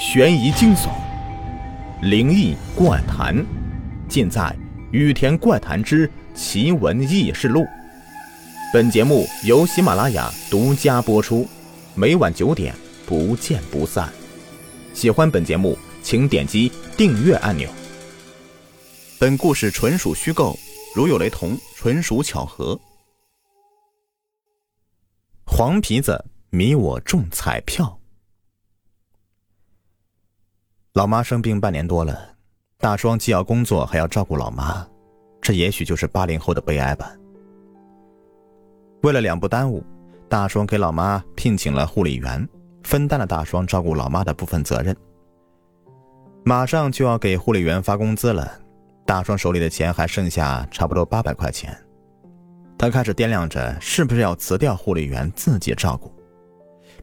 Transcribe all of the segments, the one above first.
悬疑惊悚、灵异怪谈，尽在《雨田怪谈之奇闻异事录》。本节目由喜马拉雅独家播出，每晚九点不见不散。喜欢本节目，请点击订阅按钮。本故事纯属虚构，如有雷同，纯属巧合。黄皮子迷我中彩票。老妈生病半年多了，大双既要工作还要照顾老妈，这也许就是八零后的悲哀吧。为了两不耽误，大双给老妈聘请了护理员，分担了大双照顾老妈的部分责任。马上就要给护理员发工资了，大双手里的钱还剩下差不多八百块钱。他开始掂量着是不是要辞掉护理员自己照顾，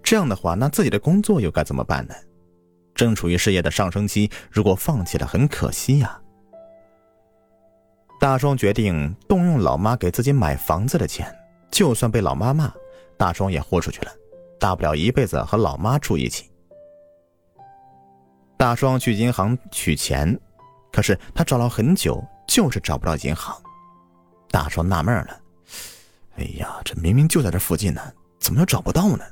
这样的话，那自己的工作又该怎么办呢？正处于事业的上升期，如果放弃了，很可惜呀。大双决定动用老妈给自己买房子的钱，就算被老妈骂，大双也豁出去了，大不了一辈子和老妈住一起。大双去银行取钱，可是他找了很久，就是找不到银行。大双纳闷了。哎呀，这明明就在这附近呢，怎么又找不到呢？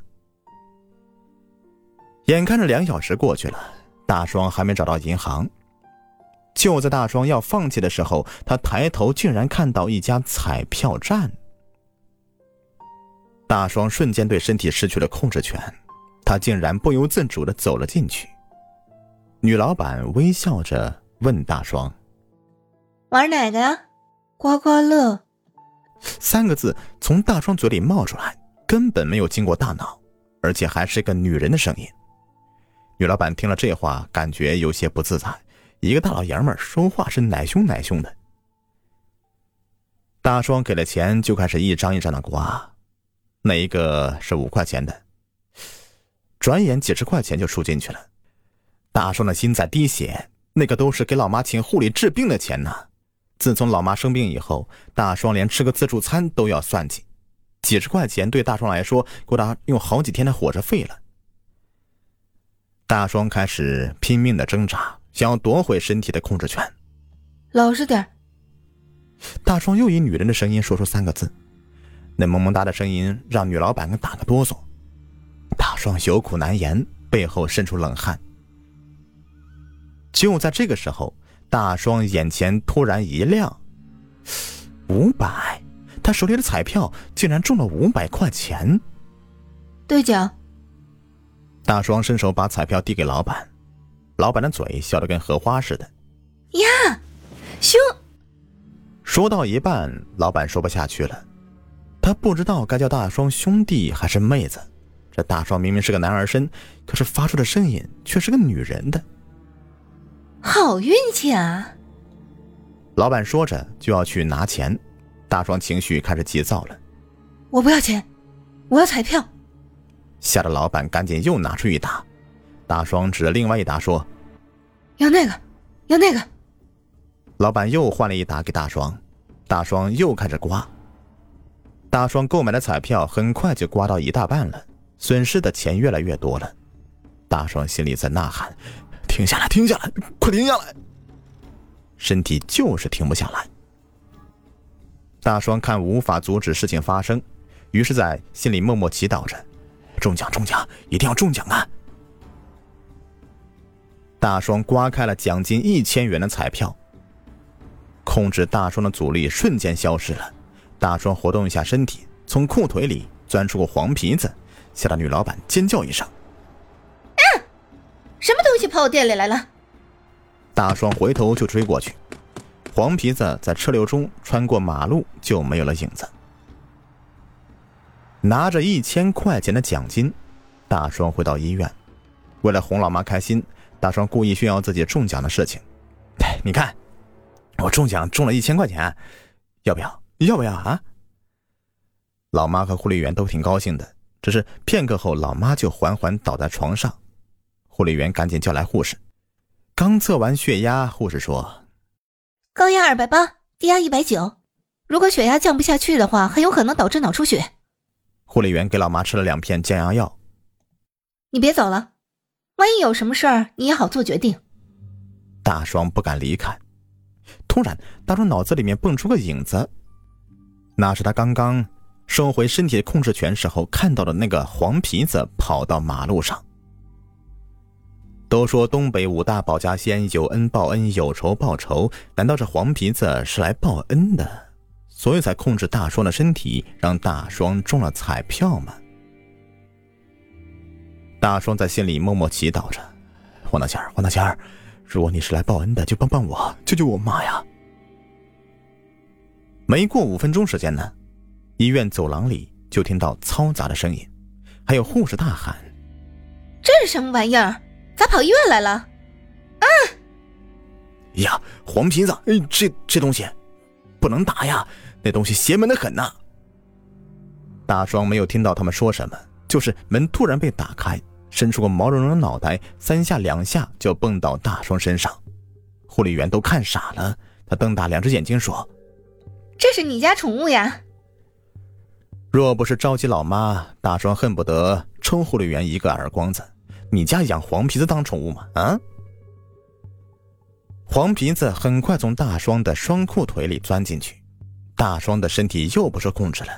眼看着两小时过去了，大双还没找到银行。就在大双要放弃的时候，他抬头竟然看到一家彩票站。大双瞬间对身体失去了控制权，他竟然不由自主的走了进去。女老板微笑着问大双：“玩哪个呀？刮刮乐。”三个字从大双嘴里冒出来，根本没有经过大脑，而且还是一个女人的声音。女老板听了这话，感觉有些不自在。一个大老爷们说话是奶凶奶凶的。大双给了钱，就开始一张一张的刮，那一个是五块钱的，转眼几十块钱就输进去了。大双的心在滴血，那个都是给老妈请护理治病的钱呢。自从老妈生病以后，大双连吃个自助餐都要算计，几十块钱对大双来说够他用好几天的伙食费了。大双开始拼命的挣扎，想要夺回身体的控制权。老实点大双又以女人的声音说出三个字，那萌萌哒的声音让女老板给打个哆嗦。大双有苦难言，背后渗出冷汗。就在这个时候。大双眼前突然一亮，五百，他手里的彩票竟然中了五百块钱。兑奖。大双伸手把彩票递给老板，老板的嘴笑得跟荷花似的。呀，兄。说到一半，老板说不下去了，他不知道该叫大双兄弟还是妹子。这大双明明是个男儿身，可是发出的声音却是个女人的。好运气啊！老板说着就要去拿钱，大双情绪开始急躁了。我不要钱，我要彩票。吓得老板赶紧又拿出一沓，大双指着另外一沓说：“要那个，要那个。”老板又换了一沓给大双，大双又开始刮。大双购买的彩票很快就刮到一大半了，损失的钱越来越多了。大双心里在呐喊。停下来！停下来！快停下来！身体就是停不下来。大双看无法阻止事情发生，于是在心里默默祈祷着：中奖！中奖！一定要中奖啊！大双刮开了奖金一千元的彩票，控制大双的阻力瞬间消失了。大双活动一下身体，从裤腿里钻出个黄皮子，吓得女老板尖叫一声。什么东西跑我店里来了？大双回头就追过去，黄皮子在车流中穿过马路就没有了影子。拿着一千块钱的奖金，大双回到医院，为了哄老妈开心，大双故意炫耀自己中奖的事情。你看，我中奖中了一千块钱，要不要？要不要啊？老妈和护理员都挺高兴的，只是片刻后，老妈就缓缓倒在床上。护理员赶紧叫来护士，刚测完血压，护士说：“高压二百八，低压一百九，如果血压降不下去的话，很有可能导致脑出血。”护理员给老妈吃了两片降压药。你别走了，万一有什么事儿，你也好做决定。大双不敢离开。突然，大双脑子里面蹦出个影子，那是他刚刚收回身体控制权时候看到的那个黄皮子跑到马路上。都说东北五大保家仙有恩报恩，有仇报仇，难道这黄皮子是来报恩的，所以才控制大双的身体，让大双中了彩票嘛？大双在心里默默祈祷着：“黄大仙儿，黄大仙儿。”如果你是来报恩的，就帮帮我，救救我妈呀！没过五分钟时间呢，医院走廊里就听到嘈杂的声音，还有护士大喊：“这是什么玩意儿？咋跑医院来了？”啊！呀，黄皮子，哎，这这东西不能打呀，那东西邪门的很呐！大双没有听到他们说什么，就是门突然被打开。伸出个毛茸茸的脑袋，三下两下就蹦到大双身上，护理员都看傻了。他瞪大两只眼睛说：“这是你家宠物呀？”若不是着急老妈，大双恨不得抽护理员一个耳光子。你家养黄皮子当宠物吗？啊！黄皮子很快从大双的双裤腿里钻进去，大双的身体又不受控制了，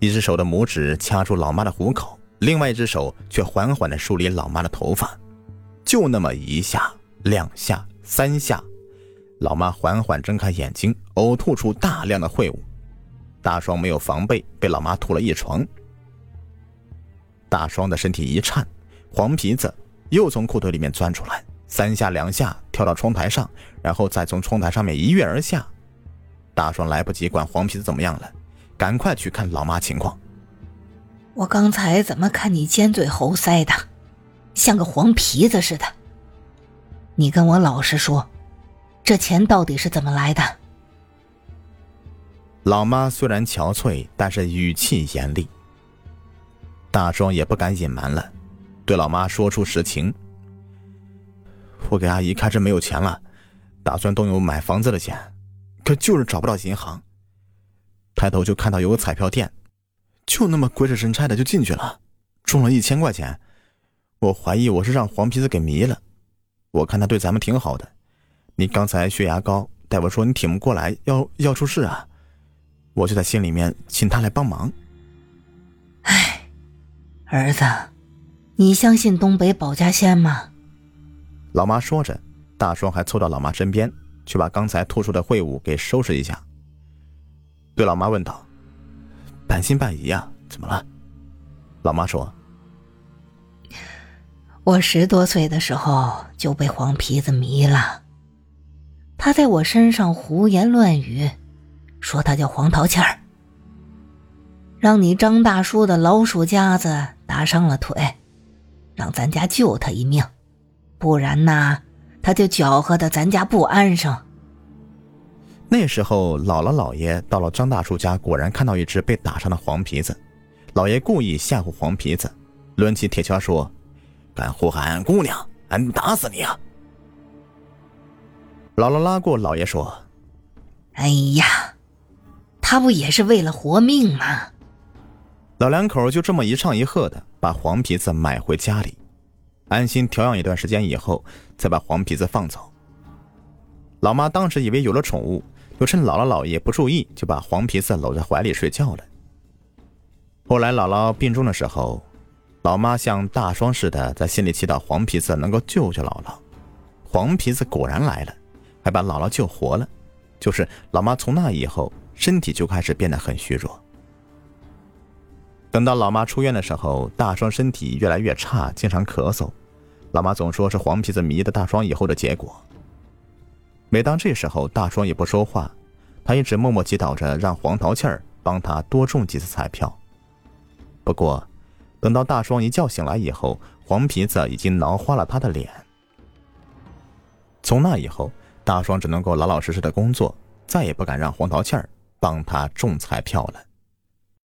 一只手的拇指掐住老妈的虎口。另外一只手却缓缓地梳理老妈的头发，就那么一下、两下、三下，老妈缓缓睁开眼睛，呕吐出大量的秽物。大双没有防备，被老妈吐了一床。大双的身体一颤，黄皮子又从裤腿里面钻出来，三下两下跳到窗台上，然后再从窗台上面一跃而下。大壮来不及管黄皮子怎么样了，赶快去看老妈情况。我刚才怎么看你尖嘴猴腮的，像个黄皮子似的？你跟我老实说，这钱到底是怎么来的？老妈虽然憔悴，但是语气严厉。大壮也不敢隐瞒了，对老妈说出实情：我给阿姨开支没有钱了，打算动用买房子的钱，可就是找不到银行。抬头就看到有个彩票店。就那么鬼使神差的就进去了，中了一千块钱。我怀疑我是让黄皮子给迷了。我看他对咱们挺好的。你刚才血压高，大夫说你挺不过来，要要出事啊。我就在心里面请他来帮忙。哎，儿子，你相信东北保家仙吗？老妈说着，大双还凑到老妈身边，去把刚才吐出的秽物给收拾一下。对老妈问道。半信半疑呀？怎么了？老妈说：“我十多岁的时候就被黄皮子迷了，他在我身上胡言乱语，说他叫黄桃欠儿，让你张大叔的老鼠夹子打伤了腿，让咱家救他一命，不然呐，他就搅和的咱家不安生。”那时候，姥姥姥爷到了张大叔家，果然看到一只被打伤的黄皮子。老爷故意吓唬黄皮子，抡起铁锹说：“敢呼喊俺姑娘，俺打死你啊！”姥姥拉过老爷说：“哎呀，他不也是为了活命吗？”老两口就这么一唱一和的把黄皮子买回家里，安心调养一段时间以后，再把黄皮子放走。老妈当时以为有了宠物。又趁姥姥姥爷不注意，就把黄皮子搂在怀里睡觉了。后来姥姥病重的时候，老妈像大双似的在心里祈祷黄皮子能够救救姥姥。黄皮子果然来了，还把姥姥救活了。就是老妈从那以后，身体就开始变得很虚弱。等到老妈出院的时候，大双身体越来越差，经常咳嗽。老妈总说是黄皮子迷的大双以后的结果。每当这时候，大双也不说话，他一直默默祈祷着，让黄桃气儿帮他多中几次彩票。不过，等到大双一觉醒来以后，黄皮子已经挠花了他的脸。从那以后，大双只能够老老实实的工作，再也不敢让黄桃气儿帮他中彩票了。